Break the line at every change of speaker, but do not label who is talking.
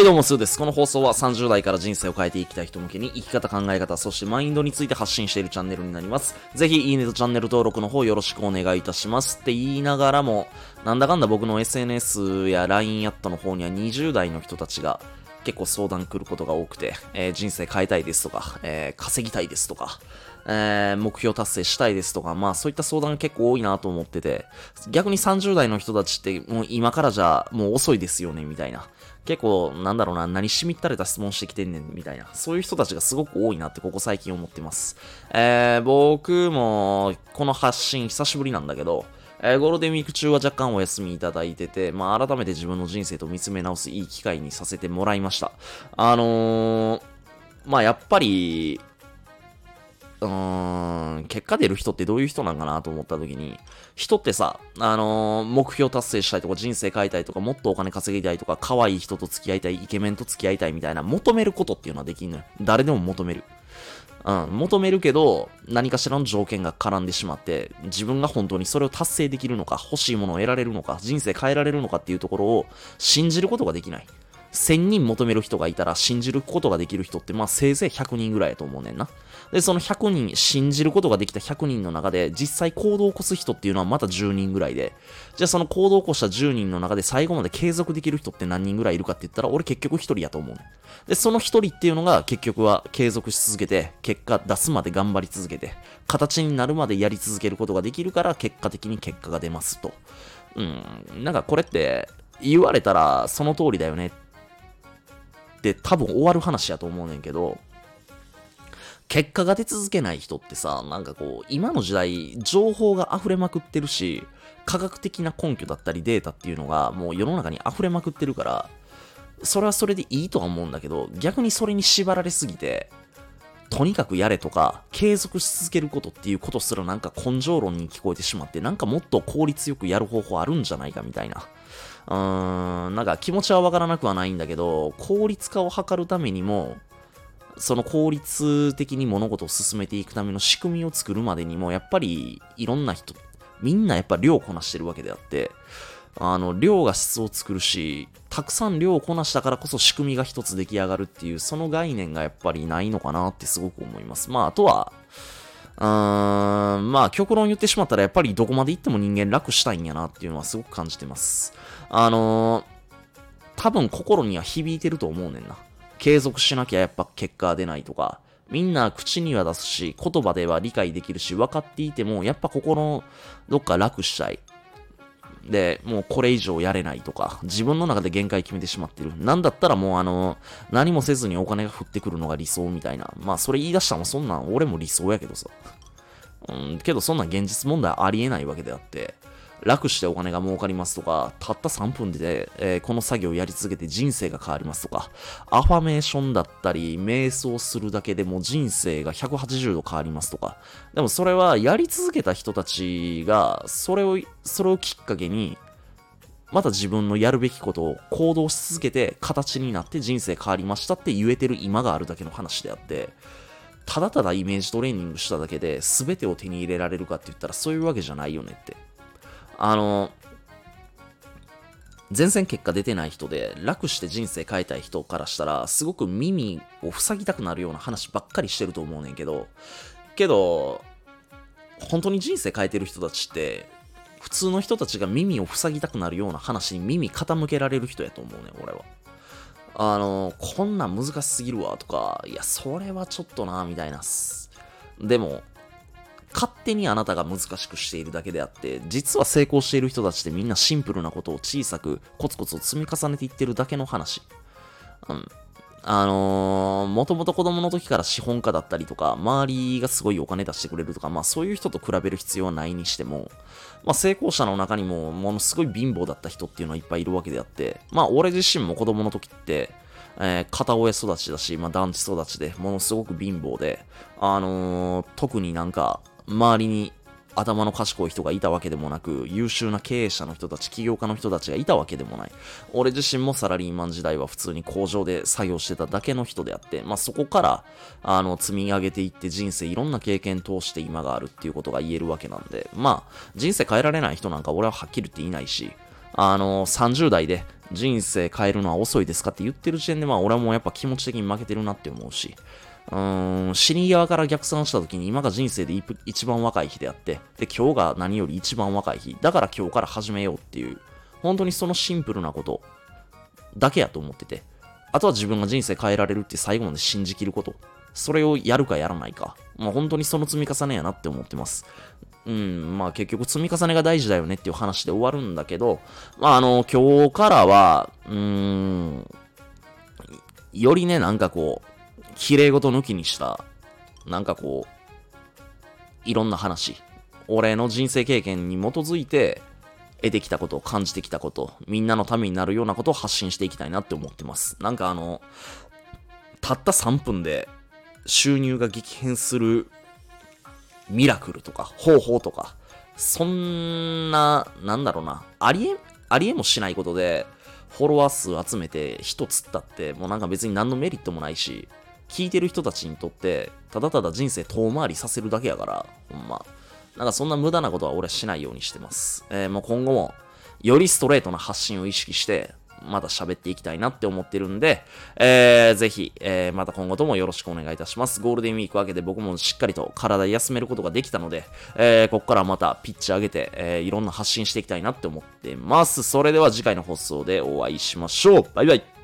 はいどうも、スーです。この放送は30代から人生を変えていきたい人向けに生き方、考え方、そしてマインドについて発信しているチャンネルになります。ぜひ、いいねとチャンネル登録の方よろしくお願いいたしますって言いながらも、なんだかんだ僕の SNS や LINE アットの方には20代の人たちが結構相談来ることが多くて、えー、人生変えたいですとか、えー、稼ぎたいですとか、えー、目標達成したいですとか、まあそういった相談結構多いなと思ってて、逆に30代の人たちってもう今からじゃもう遅いですよね、みたいな。結構、なんだろうな、何しみったれた質問してきてんねん、みたいな。そういう人たちがすごく多いなってここ最近思ってます。えー、僕も、この発信久しぶりなんだけど、えー、ゴールデンウィーク中は若干お休みいただいてて、まあ、改めて自分の人生と見つめ直すいい機会にさせてもらいました。あのー、まあ、やっぱり、うーん、結果出る人ってどういう人なんかなと思った時に、人ってさ、あのー、目標達成したいとか人生変えたいとかもっとお金稼ぎたいとか可愛い人と付き合いたい、イケメンと付き合いたいみたいな求めることっていうのはできんのよ。誰でも求める。うん、求めるけど、何かしらの条件が絡んでしまって、自分が本当にそれを達成できるのか、欲しいものを得られるのか、人生変えられるのかっていうところを信じることができない。1000人求める人がいたら信じることができる人って、まあせいぜい100人ぐらいやと思うねんな。で、その100人、信じることができた100人の中で、実際行動を起こす人っていうのはまた10人ぐらいで、じゃあその行動を起こした10人の中で最後まで継続できる人って何人ぐらいいるかって言ったら、俺結局1人やと思うねで、その1人っていうのが結局は継続し続けて、結果出すまで頑張り続けて、形になるまでやり続けることができるから、結果的に結果が出ますと。うん、なんかこれって言われたらその通りだよねって多分終わる話やと思うねんけど、結果が出続けない人ってさ、なんかこう、今の時代、情報が溢れまくってるし、科学的な根拠だったりデータっていうのがもう世の中に溢れまくってるから、それはそれでいいとは思うんだけど、逆にそれに縛られすぎて、とにかくやれとか、継続し続けることっていうことすらなんか根性論に聞こえてしまって、なんかもっと効率よくやる方法あるんじゃないかみたいな。うーん、なんか気持ちはわからなくはないんだけど、効率化を図るためにも、その効率的に物事を進めていくための仕組みを作るまでにも、やっぱりいろんな人、みんなやっぱ量をこなしてるわけであって、あの、量が質を作るし、たくさん量をこなしたからこそ仕組みが一つ出来上がるっていう、その概念がやっぱりないのかなってすごく思います。まあ、あとは、うーん、まあ、極論言ってしまったら、やっぱりどこまで行っても人間楽したいんやなっていうのはすごく感じてます。あのー、多分心には響いてると思うねんな。継続しなきゃやっぱ結果出ないとか、みんな口には出すし、言葉では理解できるし、分かっていても、やっぱ心のどっか楽したい。で、もうこれ以上やれないとか、自分の中で限界決めてしまってる。なんだったらもうあの、何もせずにお金が降ってくるのが理想みたいな。まあそれ言い出したのそんなん俺も理想やけどさ。うん、けどそんな現実問題ありえないわけであって、楽してお金が儲かりますとか、たった3分で、えー、この作業をやり続けて人生が変わりますとか、アファメーションだったり、瞑想するだけでも人生が180度変わりますとか、でもそれはやり続けた人たちが、それを、それをきっかけに、また自分のやるべきことを行動し続けて形になって人生変わりましたって言えてる今があるだけの話であって、ただただイメージトレーニングしただけで全てを手に入れられるかって言ったらそういうわけじゃないよねって。あの、全然結果出てない人で楽して人生変えたい人からしたらすごく耳を塞ぎたくなるような話ばっかりしてると思うねんけどけど本当に人生変えてる人たちって普通の人たちが耳を塞ぎたくなるような話に耳傾けられる人やと思うねん俺は。あのこんなん難しすぎるわとかいやそれはちょっとなみたいなでも勝手にあなたが難しくしているだけであって、実は成功している人たちってみんなシンプルなことを小さくコツコツ積み重ねていってるだけの話。うん。あのー、もともと子供の時から資本家だったりとか、周りがすごいお金出してくれるとか、まあそういう人と比べる必要はないにしても、まあ成功者の中にもものすごい貧乏だった人っていうのはいっぱいいるわけであって、まあ俺自身も子供の時って、えー、片親育ちだし、まあ団地育ちで、ものすごく貧乏で、あのー、特になんか、周りに頭の賢い人がいたわけでもなく、優秀な経営者の人たち、起業家の人たちがいたわけでもない。俺自身もサラリーマン時代は普通に工場で作業してただけの人であって、まあそこから、あの、積み上げていって人生いろんな経験通して今があるっていうことが言えるわけなんで、まあ、人生変えられない人なんか俺ははっきり言っていないし、あの、30代で人生変えるのは遅いですかって言ってる時点で、まあ俺はもうやっぱ気持ち的に負けてるなって思うし、うーん、死に際から逆算した時に今が人生で一番若い日であって、で、今日が何より一番若い日。だから今日から始めようっていう、本当にそのシンプルなことだけやと思ってて、あとは自分が人生変えられるって最後まで信じきること。それをやるかやらないか。まあ本当にその積み重ねやなって思ってます。うん、まあ結局積み重ねが大事だよねっていう話で終わるんだけど、まああの、今日からは、うーん、よりね、なんかこう、綺麗事抜きにした、なんかこう、いろんな話、俺の人生経験に基づいて、得てきたこと、感じてきたこと、みんなのためになるようなことを発信していきたいなって思ってます。なんかあの、たった3分で収入が激変するミラクルとか方法とか、そんな、なんだろうな、ありえ、ありえもしないことで、フォロワー数集めて人釣ったって、もうなんか別に何のメリットもないし、聞いてる人たちにとって、ただただ人生遠回りさせるだけやから、ほんま。なんかそんな無駄なことは俺はしないようにしてます。えー、もう今後も、よりストレートな発信を意識して、まだ喋っていきたいなって思ってるんで、えー、ぜひ、えー、また今後ともよろしくお願いいたします。ゴールデンウィーク明けで僕もしっかりと体休めることができたので、えー、ここからまたピッチ上げて、えー、いろんな発信していきたいなって思ってます。それでは次回の放送でお会いしましょう。バイバイ。